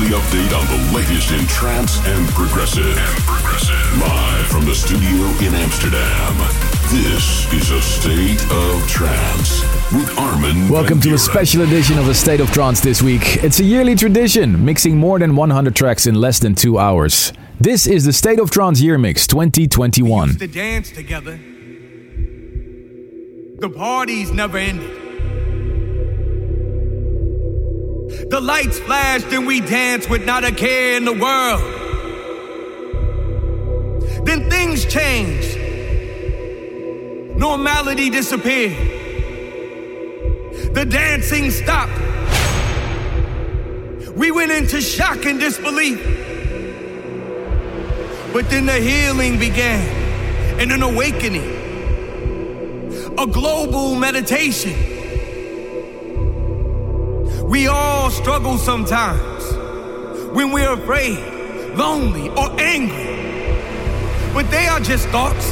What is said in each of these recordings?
Weekly update on the latest in trance and progressive. And progressive. Live from the studio in Amsterdam. This is a state of trance with Armin. Welcome van to a special edition of A State of Trance this week. It's a yearly tradition, mixing more than 100 tracks in less than two hours. This is the State of Trance Year Mix 2021. used to dance together. The parties never ended. The lights flashed and we danced with not a care in the world. Then things changed. Normality disappeared. The dancing stopped. We went into shock and disbelief. But then the healing began and an awakening, a global meditation. We all struggle sometimes when we're afraid, lonely, or angry. But they are just thoughts,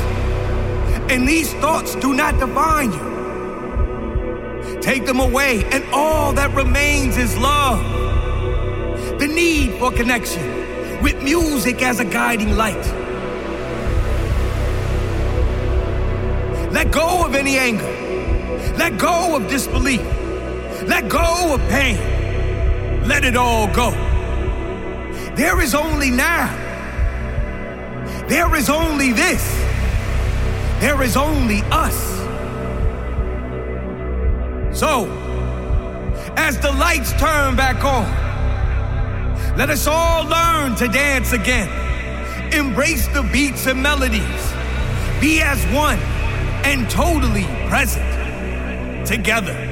and these thoughts do not define you. Take them away, and all that remains is love. The need for connection with music as a guiding light. Let go of any anger. Let go of disbelief. Let go of pain. Let it all go. There is only now. There is only this. There is only us. So, as the lights turn back on, let us all learn to dance again. Embrace the beats and melodies. Be as one and totally present together.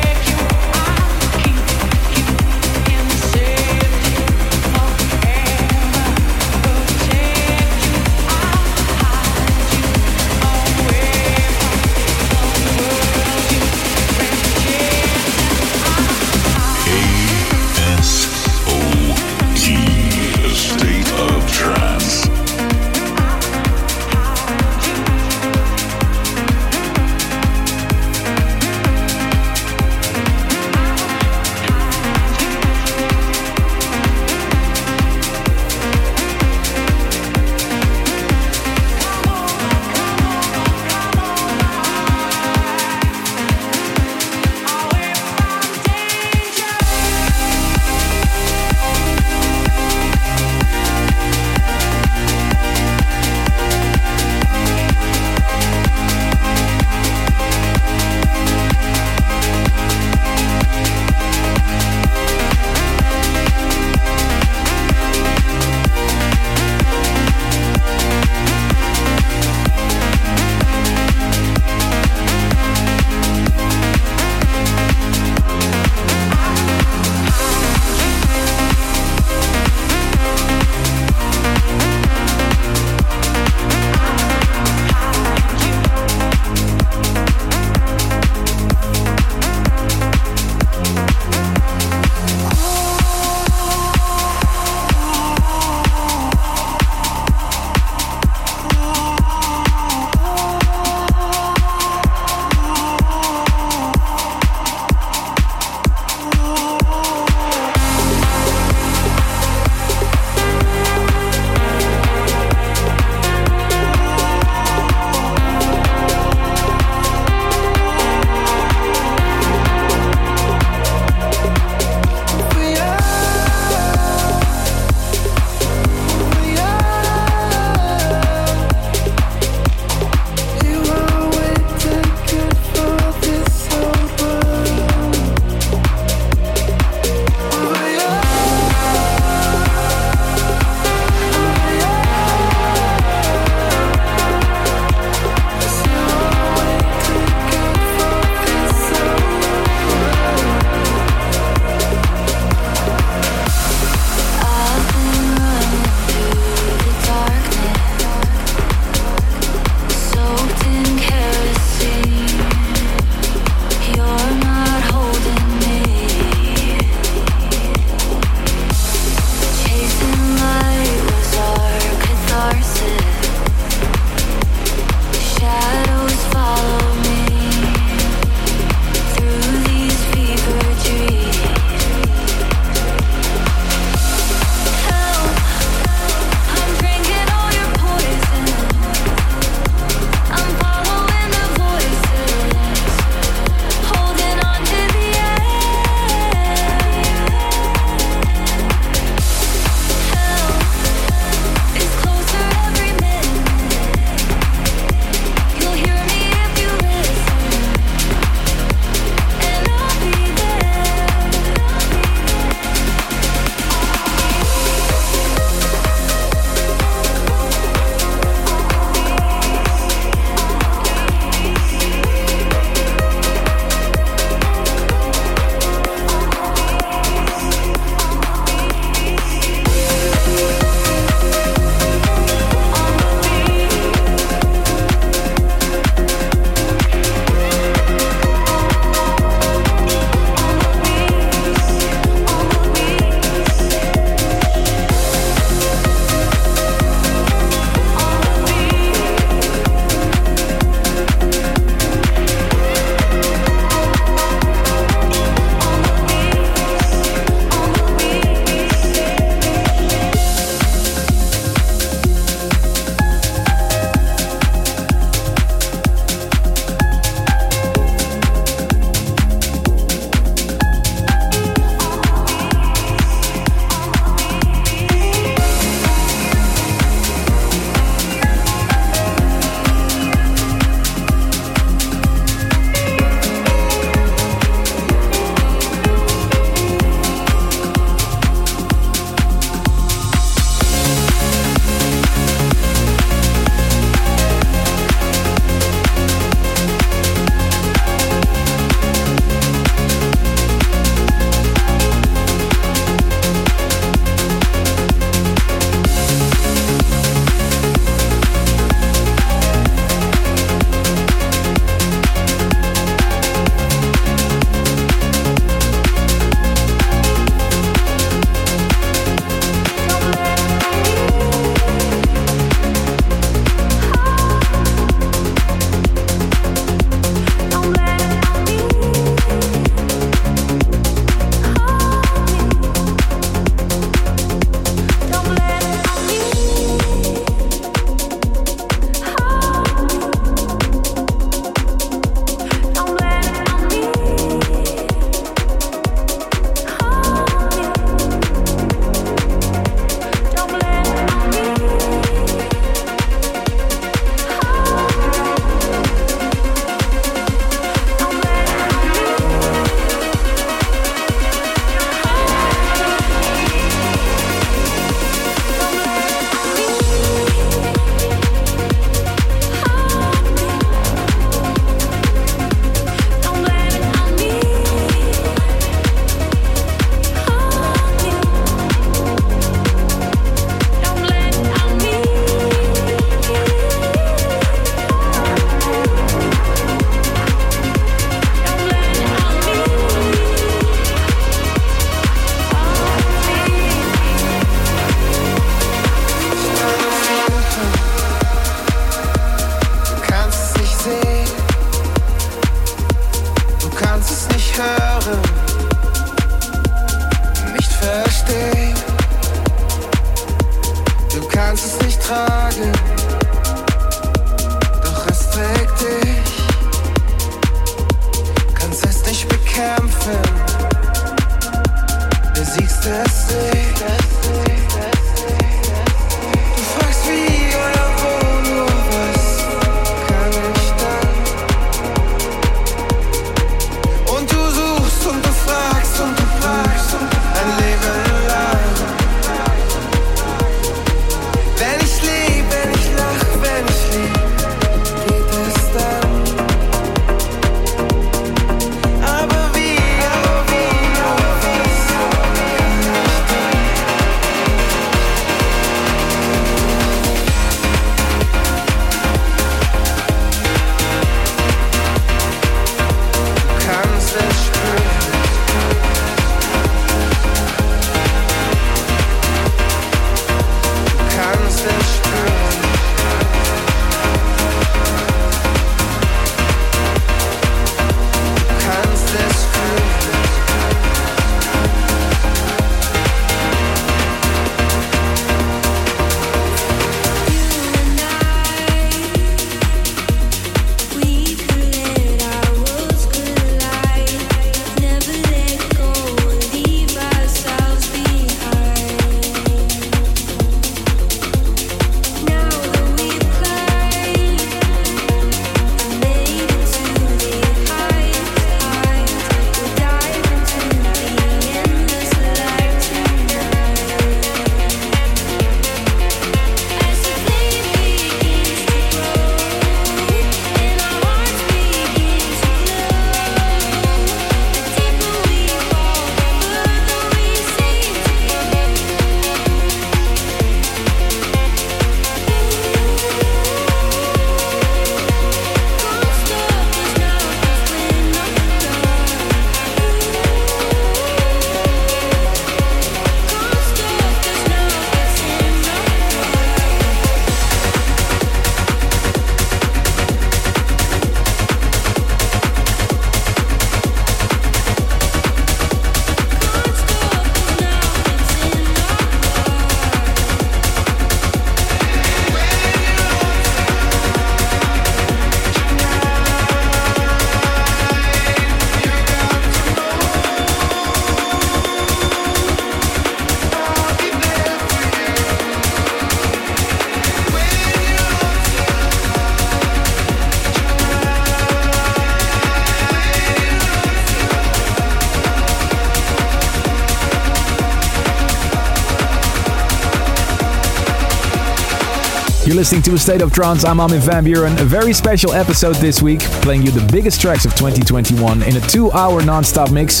listening to A State of Trance. I'm Armin van Buuren. A very special episode this week, playing you the biggest tracks of 2021 in a two hour non stop mix,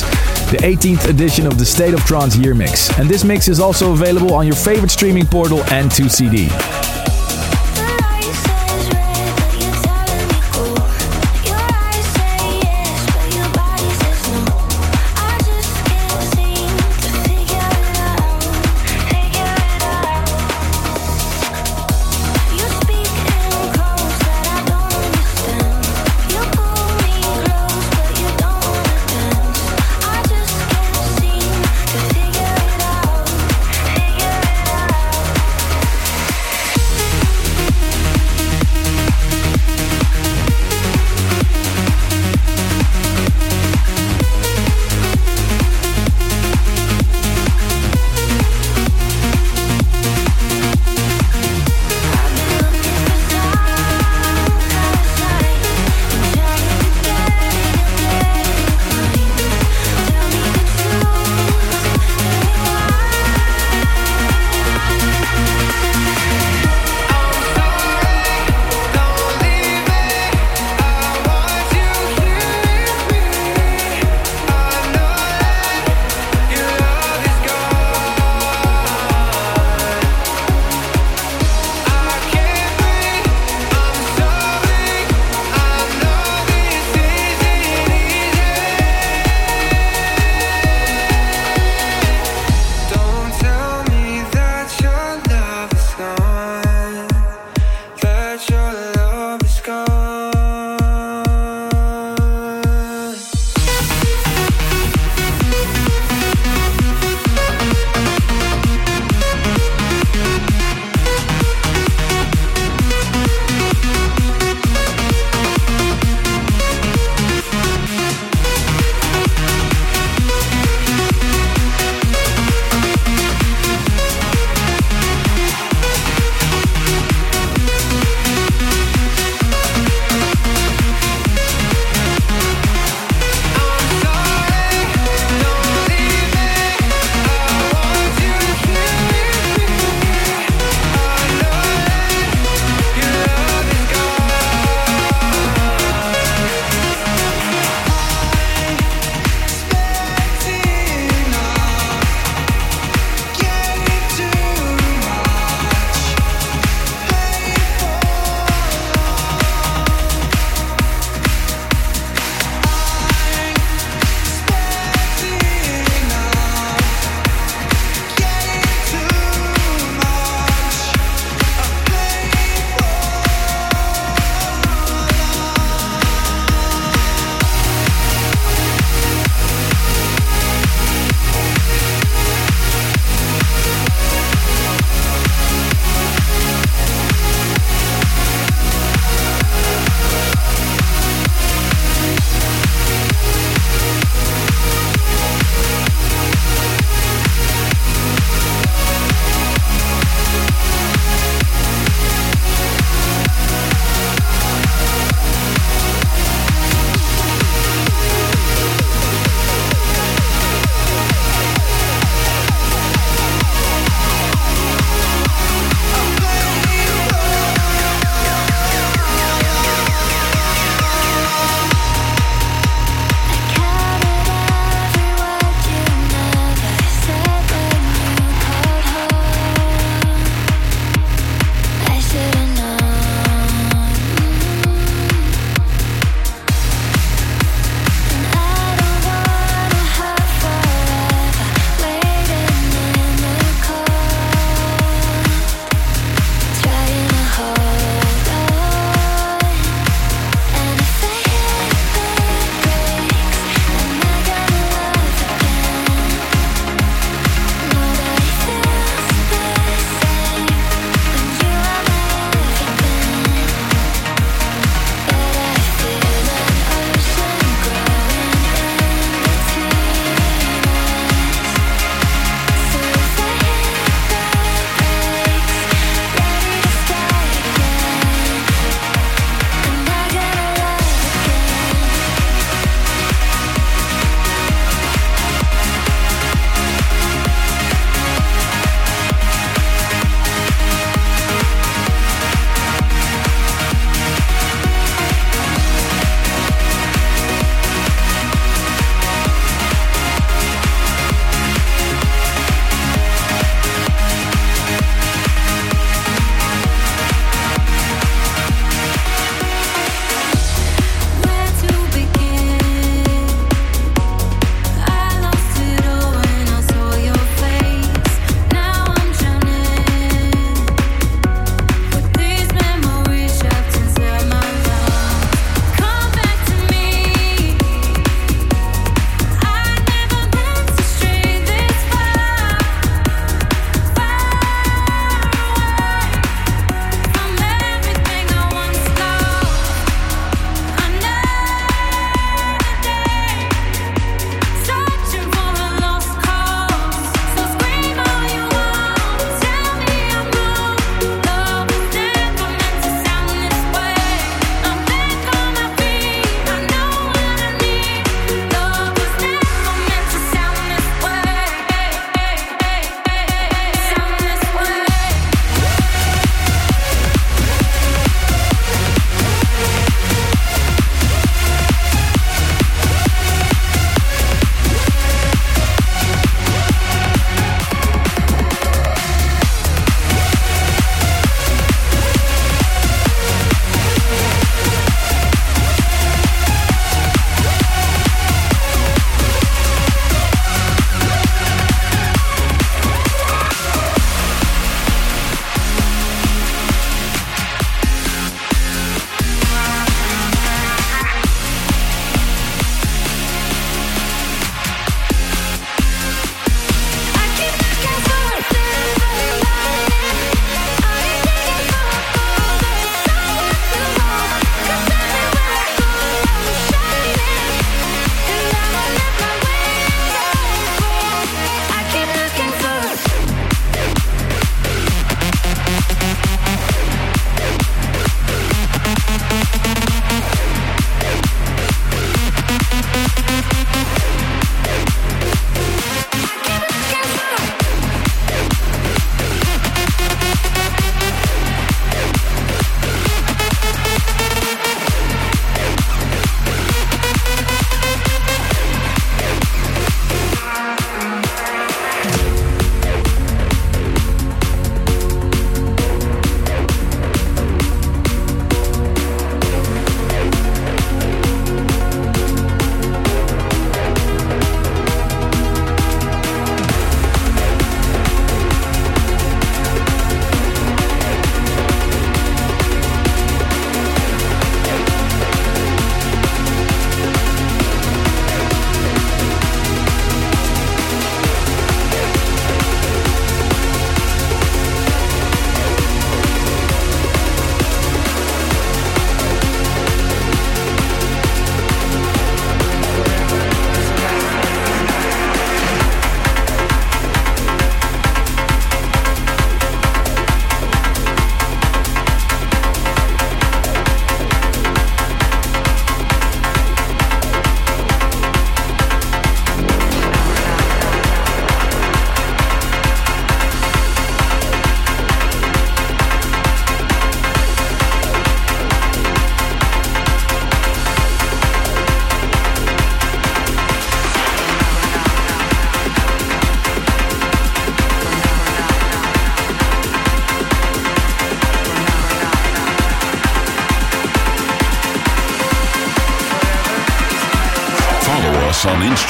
the 18th edition of the State of Trance Year Mix. And this mix is also available on your favorite streaming portal and 2CD.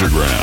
Instagram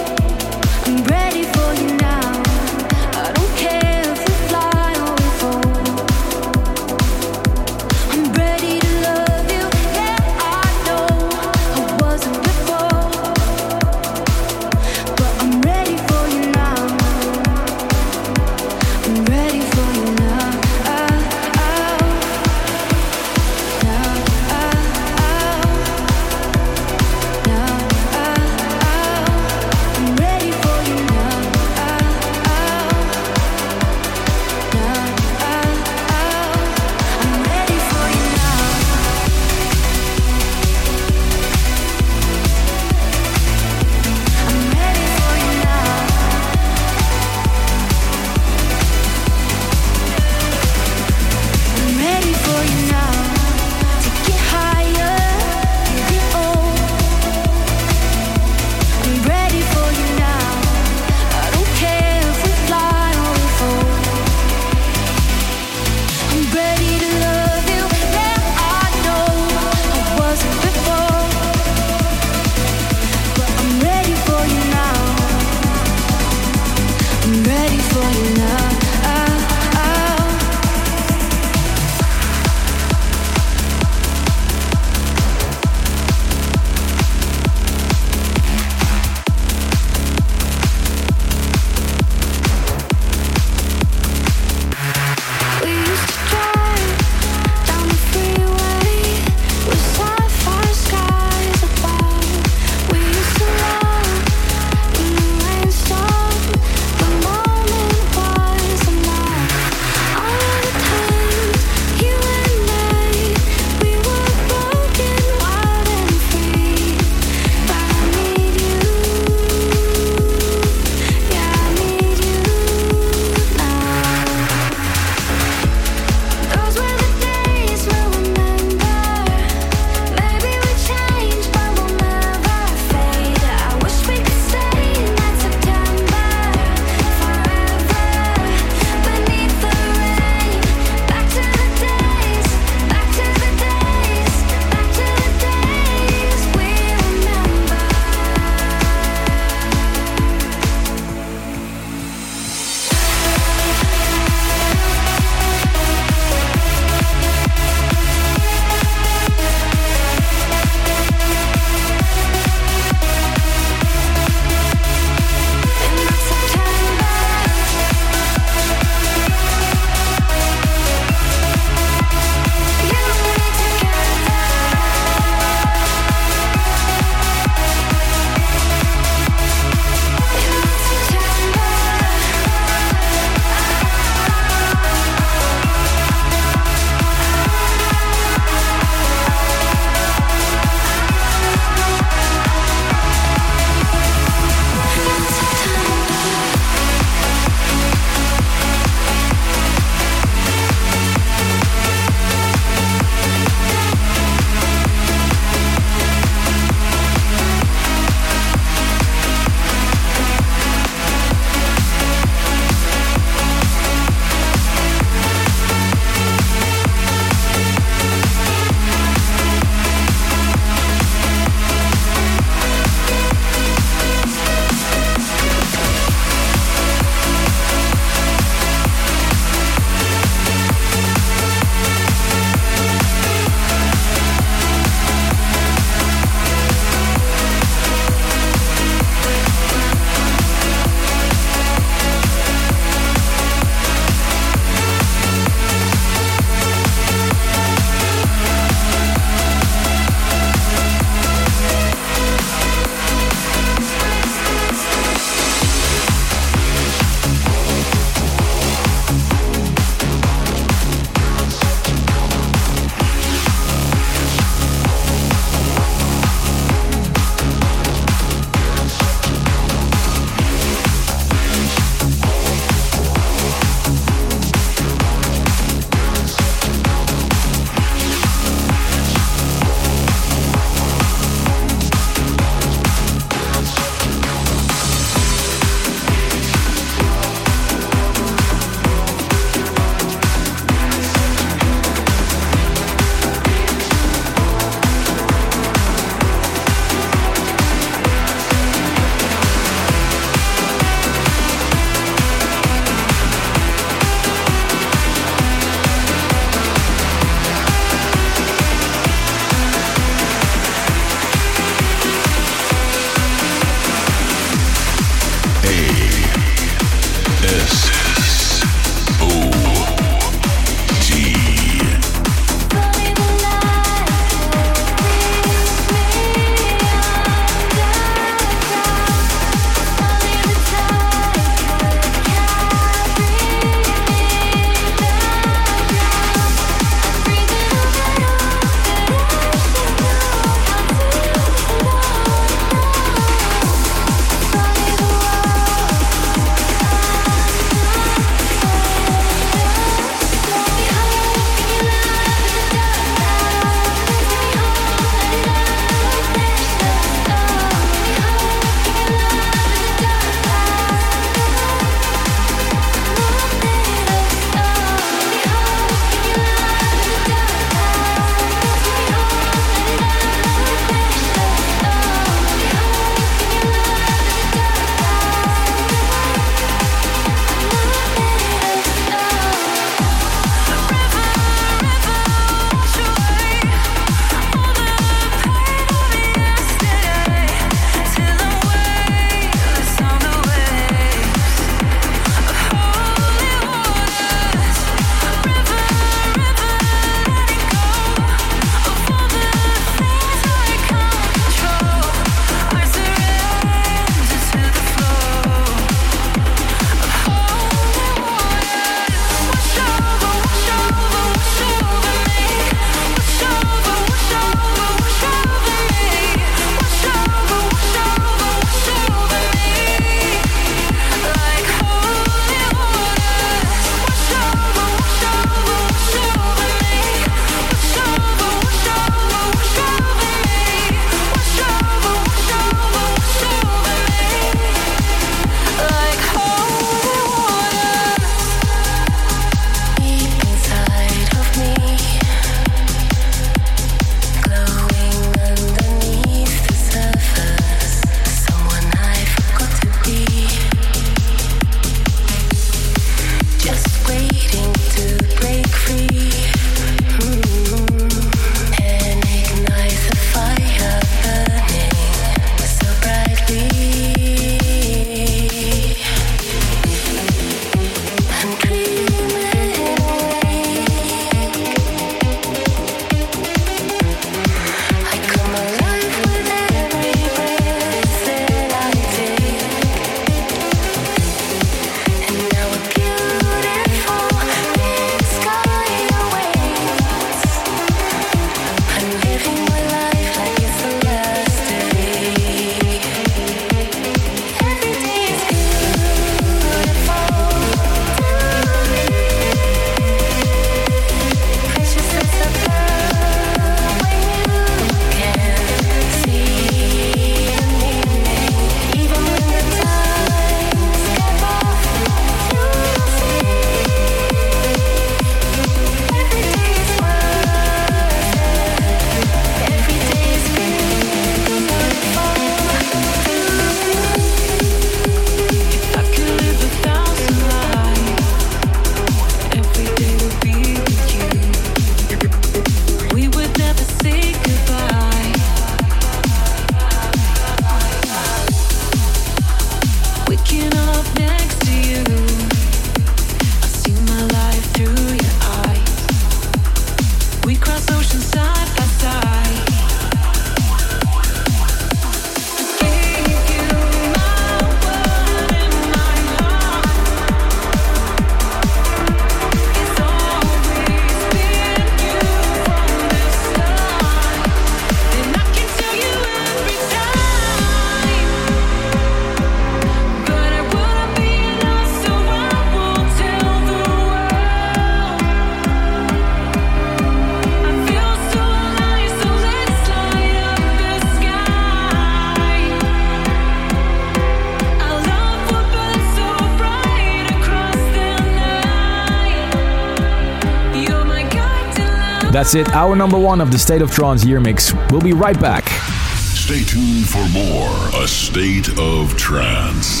That's it, our number one of the State of Trance year mix. We'll be right back. Stay tuned for more A State of Trance.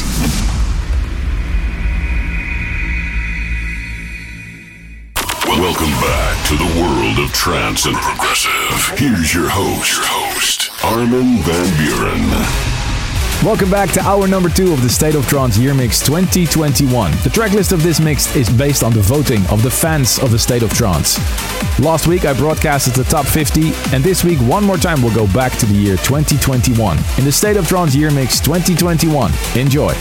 Welcome back to the world of trance and progressive. Here's your host, your host, Armin van Buuren. Welcome back to our number two of the State of Trance Year Mix 2021. The tracklist of this mix is based on the voting of the fans of the State of Trance. Last week I broadcasted the top 50, and this week one more time we'll go back to the year 2021 in the State of Trance Year Mix 2021. Enjoy.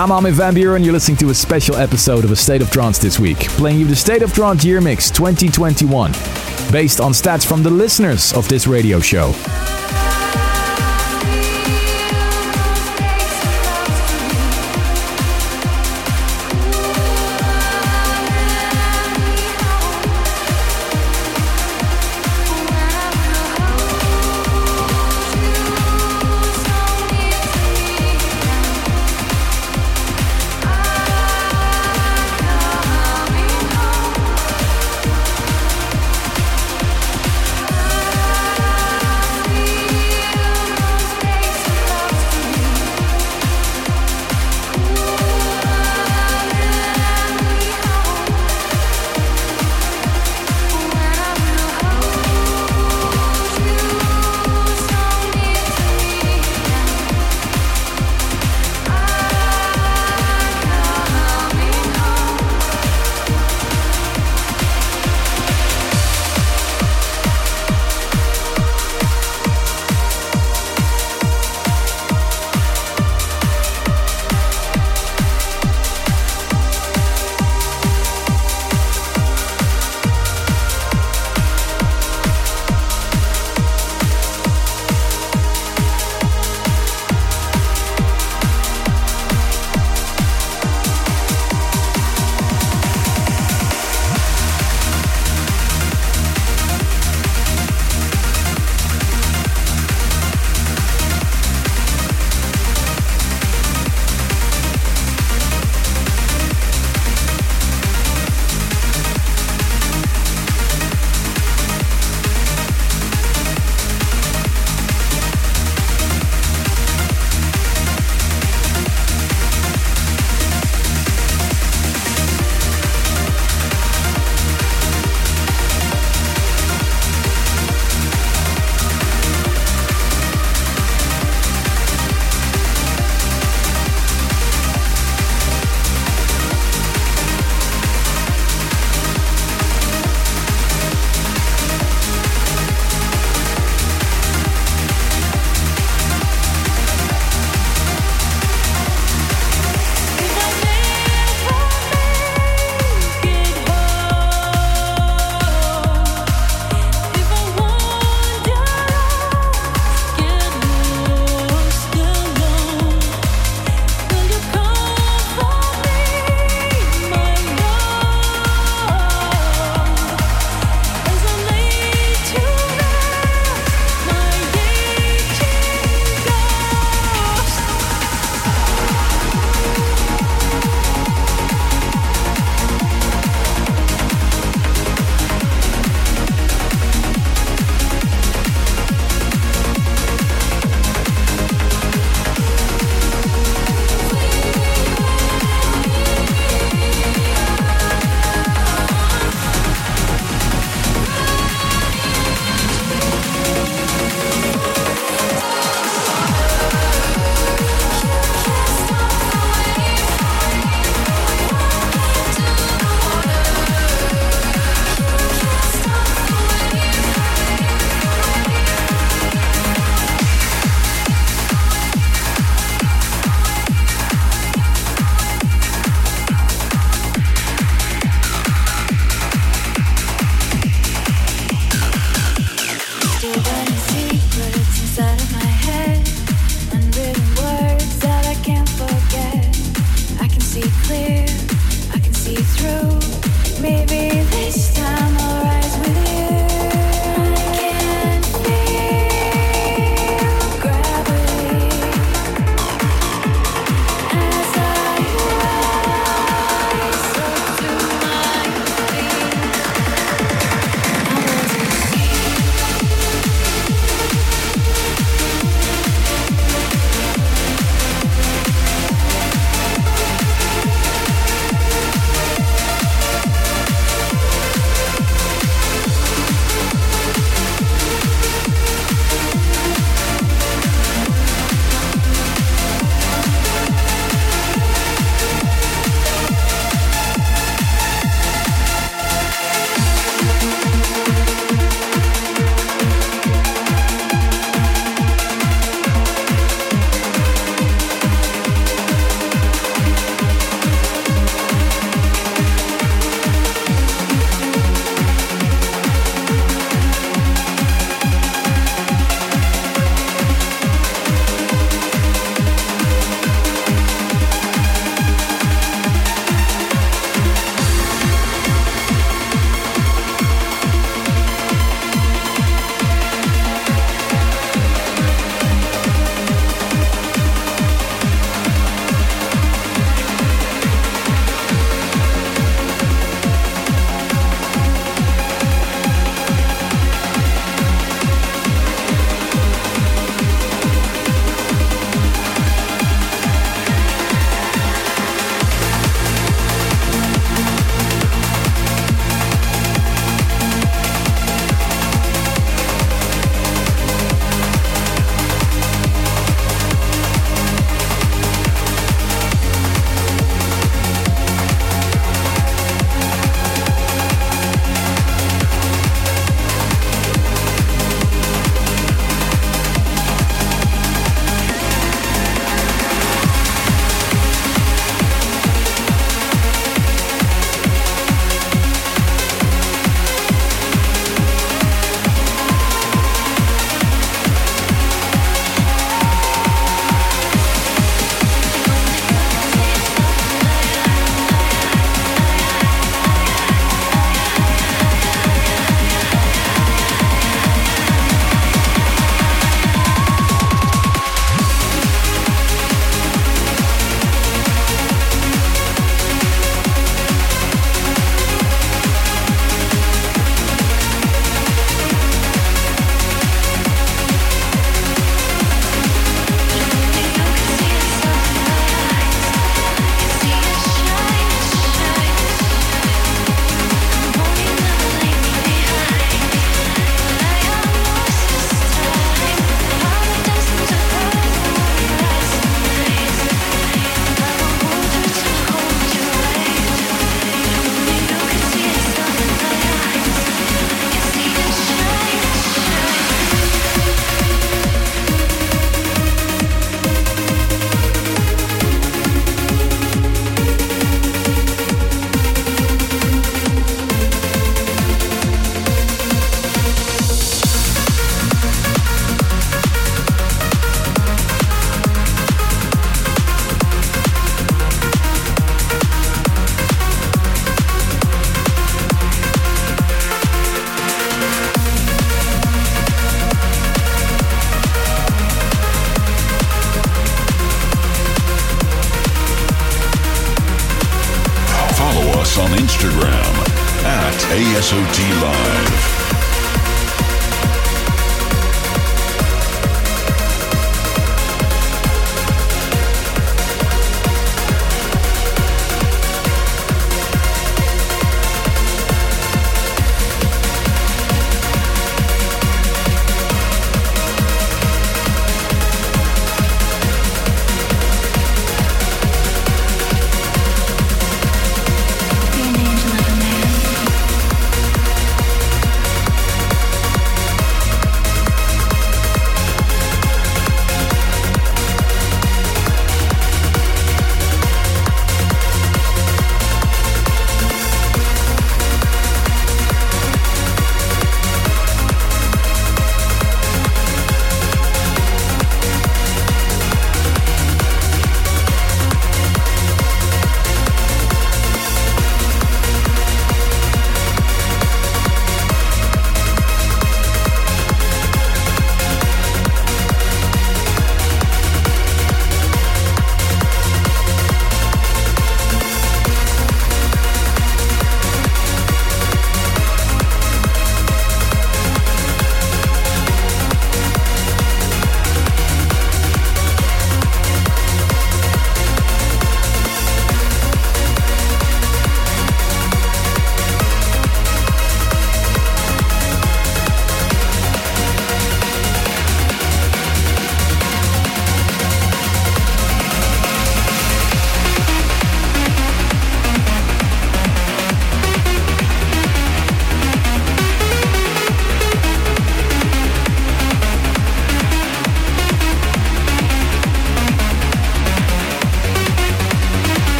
I'm Armin van Buuren. You're listening to a special episode of A State of Trance this week, playing you the State of Trance Year Mix 2021, based on stats from the listeners of this radio show.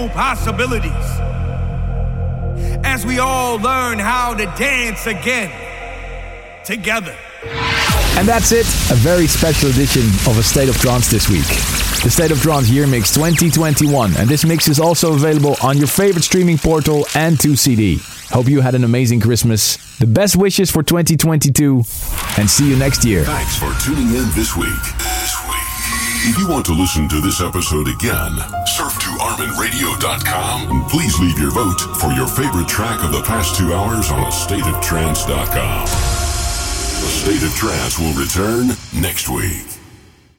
Beautiful possibilities. As we all learn how to dance again together. And that's it. A very special edition of A State of Trance this week. The State of Trance Year Mix 2021. And this mix is also available on your favorite streaming portal and 2CD. Hope you had an amazing Christmas. The best wishes for 2022. And see you next year. Thanks for tuning in this week. This week. If you want to listen to this episode again, and please leave your vote for your favorite track of the past two hours on StateOfTrance.com. The State of Trance will return next week.